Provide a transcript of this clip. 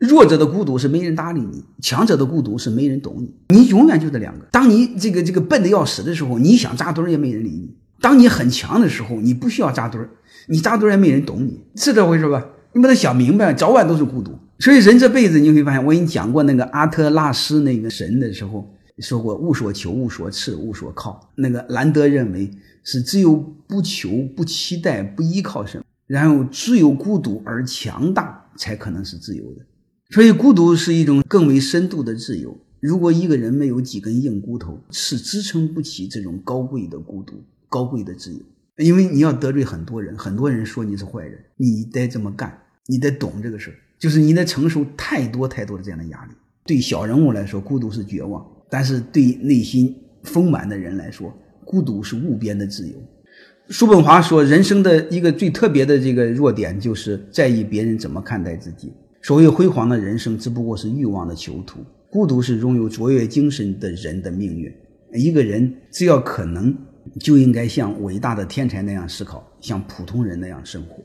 弱者的孤独是没人搭理你，强者的孤独是没人懂你。你永远就这两个。当你这个这个笨的要死的时候，你想扎堆儿也没人理你；当你很强的时候，你不需要扎堆儿，你扎堆儿也没人懂你，是这回事吧？你把它想明白，早晚都是孤独。所以人这辈子你会发现，我给你讲过那个阿特拉斯那个神的时候，说过无所求、无所赐、无所靠。那个兰德认为是只有不求、不期待、不依靠什么，然后只有孤独而强大，才可能是自由的。所以，孤独是一种更为深度的自由。如果一个人没有几根硬骨头，是支撑不起这种高贵的孤独、高贵的自由。因为你要得罪很多人，很多人说你是坏人，你得这么干，你得懂这个事儿，就是你得承受太多太多的这样的压力。对小人物来说，孤独是绝望；但是对内心丰满的人来说，孤独是无边的自由。叔本华说，人生的一个最特别的这个弱点，就是在意别人怎么看待自己。所谓辉煌的人生，只不过是欲望的囚徒。孤独是拥有卓越精神的人的命运。一个人只要可能，就应该像伟大的天才那样思考，像普通人那样生活。